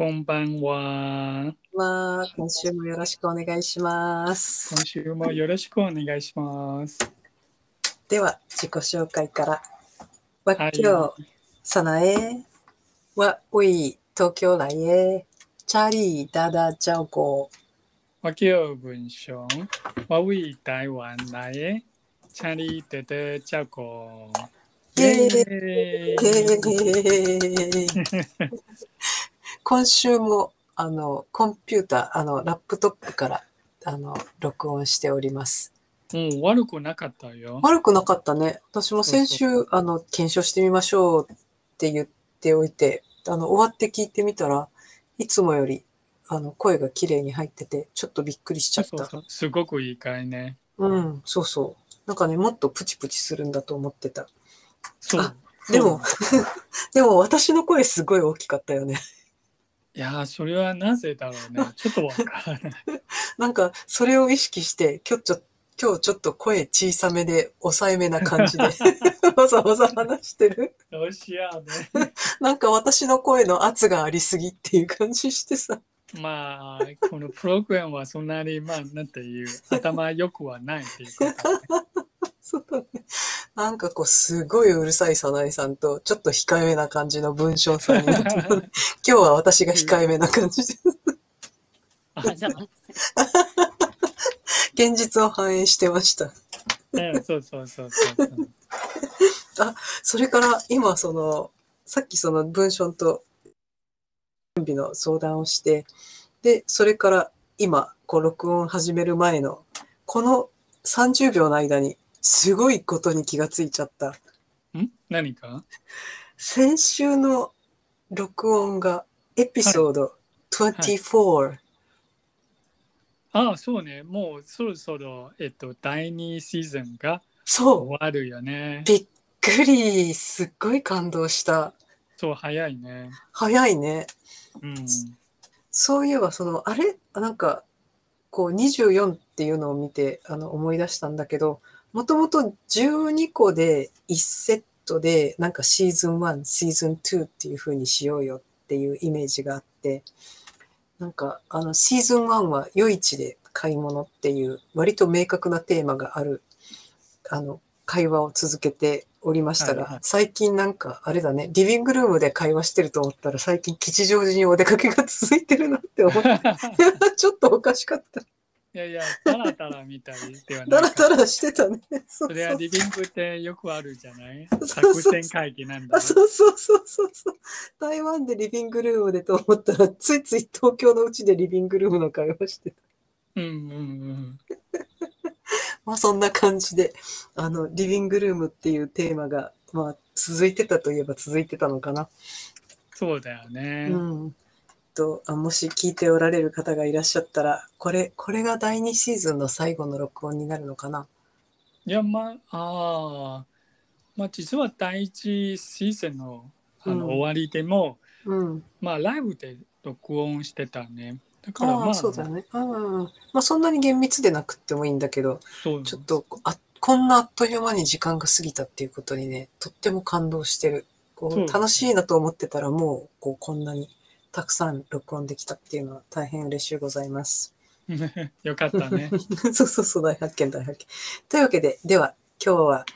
こんばんは。まあ、今週もよろしくお願いします。今週もよろしくお願いします。では、自己紹介から。わはい今日、さなえ、わ、うい、東京来へ、チャリー、ダダ、ジャオゴ。我叫文雄，我为台湾来的，请你多多照顾。イエーイイエへーイー 今週も、あの、コンピューター、あの、ラップトップから、あの、録音しております。うん、悪くなかったよ。悪くなかったね。私も先週、あの、検証してみましょうって言っておいて、あの、終わって聞いてみたら、いつもより、あの、声が綺麗に入ってて、ちょっとびっくりしちゃった。そうそうすごくいいかいね。うん、そうそう。なんかね、もっとプチプチするんだと思ってた。そうあ。でも でも私の声すごい大きかったよね。いやー、それはなぜだろうね。ちょっとわからない。なんか、それを意識して、今日ちょ今日ちょっと声小さめで、抑えめな感じで、わざわざ話してる。どうしようね。なんか私の声の圧がありすぎっていう感じしてさ。まあ、このプログラムはそんなに、まあ、なんていう、頭良くはないっていうことね。そうだね。なんかこう、すごいうるさい早苗さんと、ちょっと控えめな感じの文章さんになってる 今日は私が控えめな感じで、あ、じゃ現実を反映してました。そうそうそうそうそう。それから今その、さっきその文章と準備の相談をして、で、それから今、こう録音始める前の、この30秒の間に、すごいことに気がついちゃった。ん？何か？先週の録音がエピソード24、ああ、そうね。もうそろそろ、えっと、第2シーズンがそう終わるよね。びっくりすっごい感動したそう、早いね。早いねうん。そういえばそのあれ？なんかこう24っていうのを見てあの思い出したんだけどもともと12個で1セットでなんかシーズン1シーズン2っていう風にしようよっていうイメージがあってなんかあのシーズン1は夜市で買い物っていう割と明確なテーマがあるあの会話を続けておりましたが、はいはい最近なんかあれだねリビングルームで会話してると思ったら最近吉祥寺にお出かけが続いてるなって思って ちょっとおかしかった。いやいや、タラタラみたいではダないか。ラダラしてたね。そうそれはそうリビングってよくあるじゃない？そうそう作戦会議なんだあ。そうそうそうそうそう。台湾でリビングルームでと思ったら、ついつい東京のうちでリビングルームの会話してた。うんうんうん。まあそんな感じで、あの、リビングルームっていうテーマが、まあ続いてたといえば続いてたのかな。そうだよね。うん。とあもし聞いておられる方がいらっしゃったら、これ、これが第2シーズンの最後の録音になるのかな？いや、まあ、ああ、まあ、実は第一シーズンのあの、うん終わりでも、うん。まあ、ライブで録音してたね。だから、まあ、ああ、そうだね。うん。まあそんなに厳密でなくってもいいんだけど、そうちょっとあこんなあっという間に時間が過ぎたっていうことにね、とっても感動してる。こう楽しいなと思ってたらもうこうこんなにたくさん録音できたっていうのは大変嬉しゅうございます。よかったね。そうそうそう、大発見、大発見。というわけで、では今日は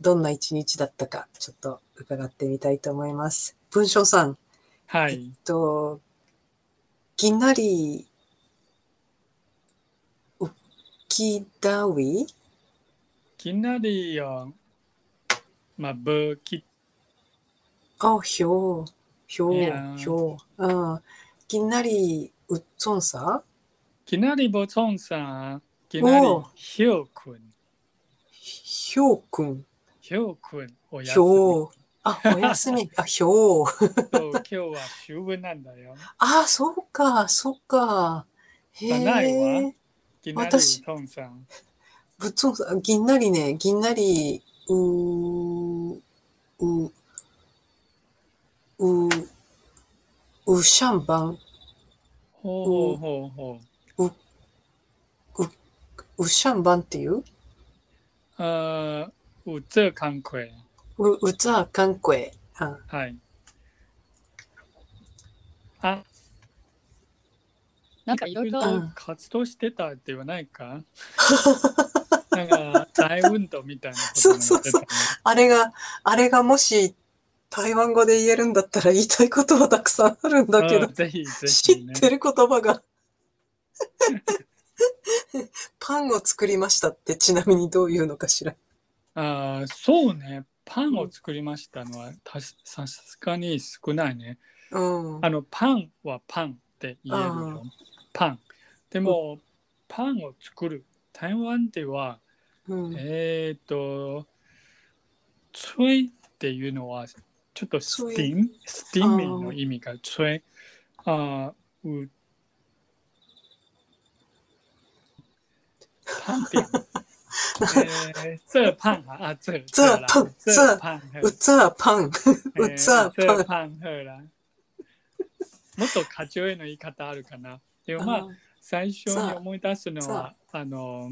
どんな一日だったかちょっと伺ってみたいと思います。文章さん、えっはい。と、ぎんなり、うきだウィきなりよ、まあ、ブキあ、ひょう、ひょういやー、ひょう。あぎんなり、うっつんさ？きなりぼちょんさん、きなりおうひょうくん、ひょうくん、ひょうくん、おやひすみ。ょう。あ、おやすみ。あ、ひょう。今日は秋分なんだよ。あ、そうか、そうか。へえ私ぼちょんさん。ぶっつんさん、ぎんなりね、ぎんなり、うー、う、う、うしゃんばん、ほうほうほう。うしゃんばんっていう？呃，有这工课，う、うざかんこえ。あはい。あ、なんかいろいろ、うん活動してたって言わないか？なんか大運動みたいなことも言ってたね。あれが、あれがもし台湾語で言えるんだったら言いたいことはたくさんあるんだけどうん、ぜひぜ知ひね。ってる言葉が。パンを作りましたってちなみにどういうのかしら。あーそうね。パンを作りましたのはたしさすがに少ないね。うん。あのパンはパンって言えるよ。パン。でも、パンを作る。台湾では、うん、えっ、と、ついっていうのは、ちょっとスティーム、スティー。ミーの意味がつい。あーうパン。っていうの。えー、这パン。啊，这这啦パン。这这パン。うつはパン。うえつはーパン。这パン。ほら。もっと課長への言い方あるかな。でもまあ、最初に思い出すのは、あの、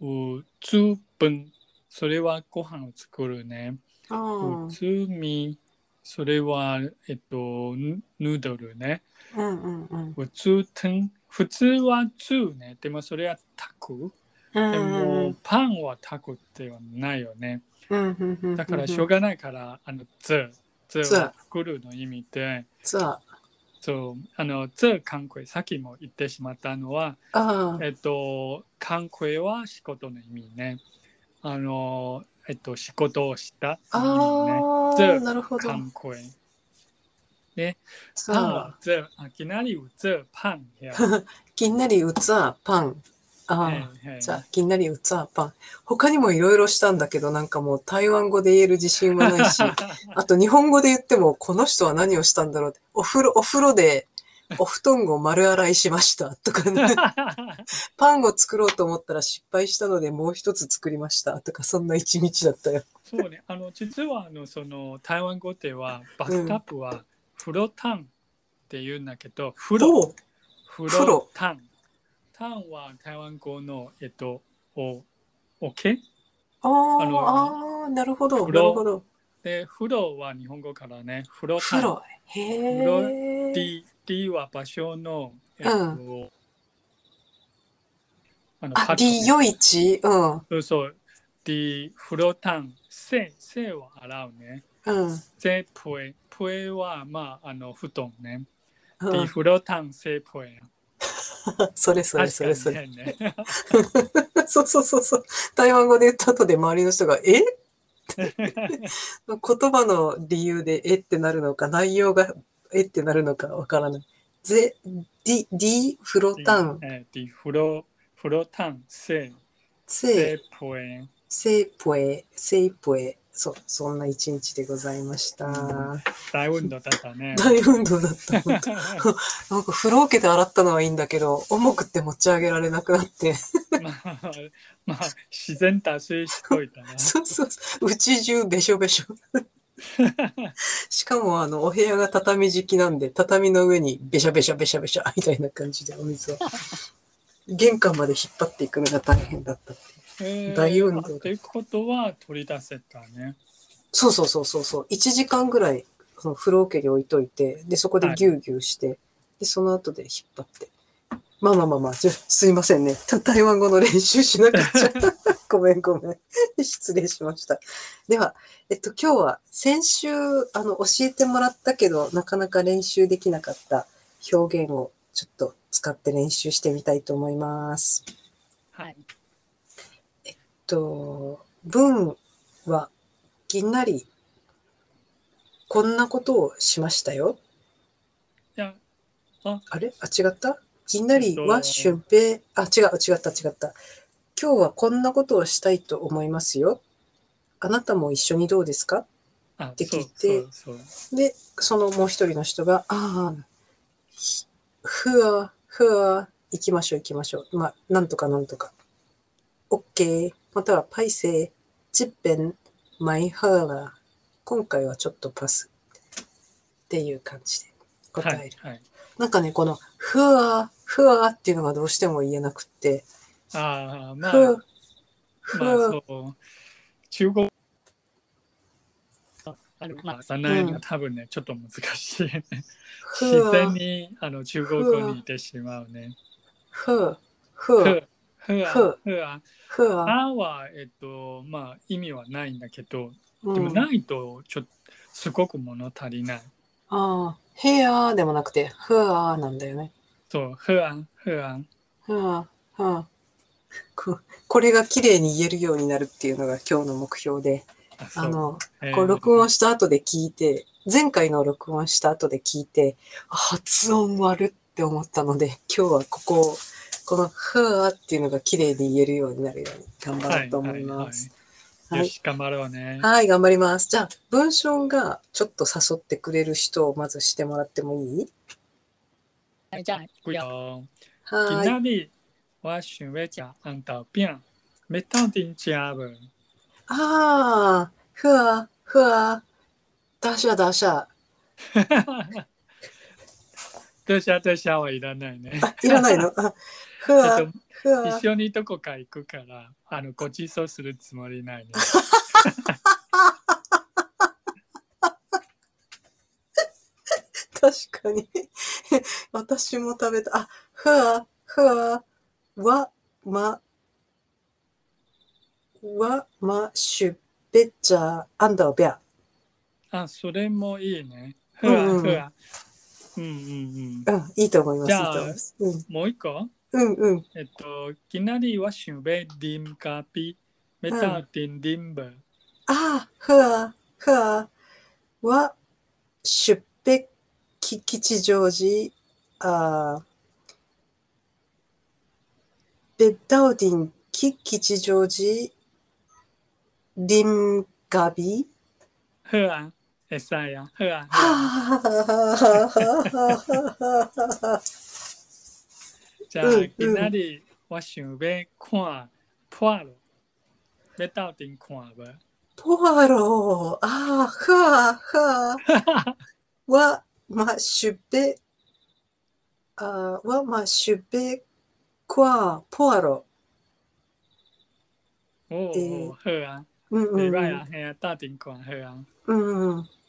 うつぶん、それはご飯を作るね。うんうつみ、それは、えっと、ヌヌードルね。うんうんうんうつとん、普通はつね。でもそれは炊く。でも、パンは炊くってはないよね。うんだからしょうがないから、あの、つ、つは作るの意味で、さそう、あの、つ観光、さっきも言ってしまったのは、えっと、観光は仕事の意味ね。あの、えっと、仕事をしたあ。あなるほど。観光。パンさはあ、这、あきなり这パンや。きんなりうつはパン。ああ、じゃあ、きんなりうつはパン。他にもいろいろしたんだけど、なんかもう台湾語で言える自信はないし、あと日本語で言っても、この人は何をしたんだろうって。お風呂、お風呂で、お布団を丸洗いしましたとかね。パンを作ろうと思ったら失敗したのでもう一つ作りましたとか、そんな一日だったよ。そうね、あの、実は、あの、その、台湾語では、バスタブは、風呂タンって言うんだけど、風呂、おう風風呂呂タン。タンは台湾語の、えっと、お、おけ？ああなるほど、風呂なるほど。で、風呂は日本語からね、風呂タン。風呂。へえ。D, D は場所の、えっと、うあの、あ、D うん。そうそう。D、風呂タン。せ、せは洗うね。うん。せ、ぽえ。ぽえは、まあ、あの、布団ね。う D、ん、風呂タン、せ、ぽえ。それそれそれそれ。変ね。そうそうそうそう。台湾語で言った後で周りの人が、え？言葉の理由でえってなるのか、内容がえってなるのかわからない。ぜ、D、D、フロタン、え、D、風呂、風呂タン、せ、せ、せ、ぽえ。せいぽえ、せいぽえ。そう、そんな一日でございました。大運動だったね。大運動だった。なんか 風呂桶で洗ったのはいいんだけど、重くて持ち上げられなくなって。まあ、まあ、自然達成しといたな。そうそうそう。うち中べしょべしょ。しかもあの、お部屋が畳敷きなんで、畳の上にべしゃべしゃべしゃべしゃみたいな感じでお水を。玄関まで引っ張っていくのが大変だったってい大運動ということは取り出せたね。そうそうそうそうそう。1時間ぐらい、その風呂桶に置いといて、で、そこでギューギューして、で、その後で引っ張って。まあまあまあまあ、すいませんね。た 台湾語の練習しなくちゃ。ごめんごめん。失礼しました。では、えっと、今日は先週、あの、教えてもらったけど、なかなか練習できなかった表現をちょっと使って練習してみたいと思います。はい。と、文は、ぎんなり、こんなことをしましたよ。いや、あれ？あ、違った？ぎんなりはえっと俊平、あ、違う、違った、違った。今日はこんなことをしたいと思いますよ。あなたも一緒にどうですか？あ、って聞いて。で、そのもう一人の人が、ああ、ひふわ、ふわ、行きましょう行きましょう。まあ、なんとかなんとか。OK。または、パイセイ、チッペン、マイハーラー。今回はちょっとパス。っていう感じで答える。はい。はい、なんかね、この、ふわ、ふわっていうのがどうしても言えなくって、ああ、まあ、まあわ、そう。中国、あある。まあ、そんなに多分ね、ちょっと難しいね。ふ自然わ、にあの中国語にいてしまうね。ふ、ふわ、ふ、ふあ、ふふあ。は、えっと、まあ、意味はないんだけど、うん、でもないと、ちょっと、すごく物足りない。ああ、へやでもなくて、ふわなんだよね。そう、ふあ、ふあ。ふわ、ふわ。ここれが綺麗に言えるようになるっていうのが今日の目標で、あの、えーこう録音した後で聞いて、前回の録音した後で聞いて、あ発音悪って思ったので、今日はここを、このふわっていうのが綺麗に言えるようになるように頑張ろうと思います。はいはいはいよし、頑張ろうね。はい、頑張ります。じゃあ、文章がちょっと誘ってくれる人をまずしてもらってもいい？じゃあ、不要。今は仔日我想要食红豆饼，要到顶食无？い。ああ、ふわ、ふわ。ダシャダシャ。どうしたどうしたはいらないね。あ、いらないのあふわふわ。一緒にどこか行くから、あのご馳走するつもりないね。確かに。私も食べた。あ、ふわ、ふわ、わ、ま、わ、ま、しゅ、べっちゃ、あんだおびゃ。あ、それもいいね。ふわふわ。うんうんうん。うん、いいと思います。じゃあ。うん、もう一個？うん、うん。えっと、今仔日我想要啉咖啡，要到顶啉无？あ、ふわ、ふわ、わ、しゅっぺ、き、吉祥寺、あ、べったおディン、き、吉祥寺、りんがび。好啊，会使啊，好啊。好はあはははははじゃあ、うん今仔日我想要看破了，要到顶看无？ポワロー、あー、ふわ、ふわ、わ、ま、しゅっぺ、あー、わ、ま、しゅっぺ、くわ、ポワロ哦えー，好啊，ー。うんうんうん礼拜啊，嘿啊，到顶看好。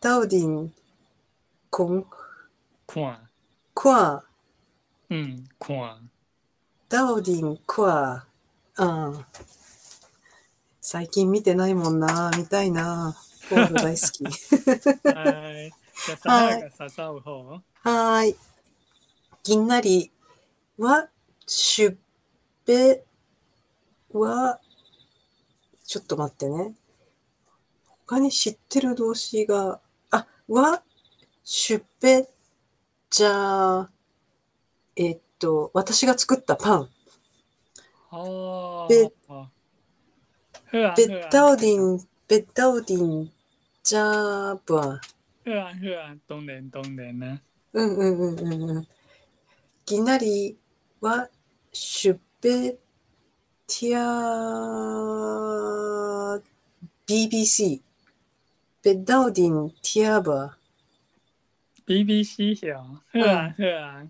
ダウディン、こん、看，看。ダウディン、くわ。うん。最近見てないもんな。見たいな。ポール大好き。はい。じゃあ、さやがささう方？はーい。ぎんなりは、しゅっぺは、ちょっと待ってね。他に知ってる動詞が、あ、は、しゅっぺ、じゃあ、えっと、私が作ったパン。哦。べ好啊，ベッダ好啊，ウディン、ベッダウディン、じゃあ、ぶわ。好啊，好啊，当然当然啦。うんうんうんうんうん。ぎなりは、シュベティア BBC。ベッダウディンティアバ BBC 表，好啊，好啊。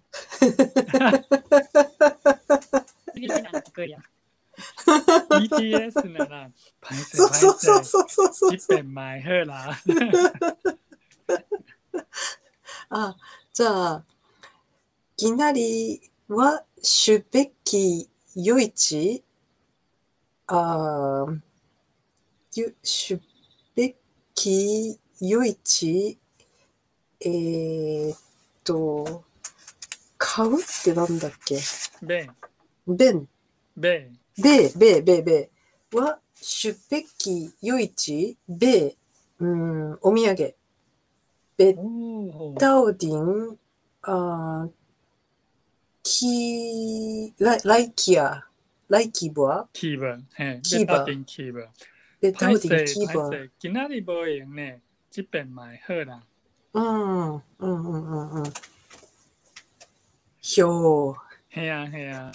BTS なら、パイセそうそうそうセ、そうそうそう一遍前好啦。あ、じゃあ、ぎなりは、シュベキヨイチあシュベキヨイチえーっと、買うってなんだっけ？べ、ベン、べ、ベー、ベー、ベー、ベーは、シュベキヨイチベー、うーん、お土産。ベおー。ダウディン、あーキラライキア、ライキボア、キーバー、へ、キーバーキーバー。ベダパイセウディン、キーボア。パイセ、きなりぼえね、一遍前好啦。うん、うん、うん、うん、うん。ひょう。へやへや。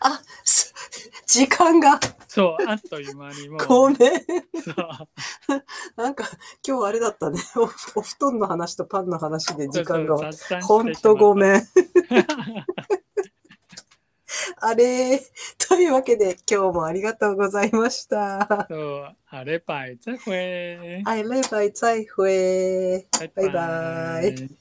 あ、す時間が、そう、あっという間にもう。ごめん。なんか、今日あれだったね。おお布団の話とパンの話で時間が。そうそう雑談してほんとごん。めん。あれ、というわけで今日もありがとうございました。そう、あればい、再会。哎，拜拜，再会。拜拜拜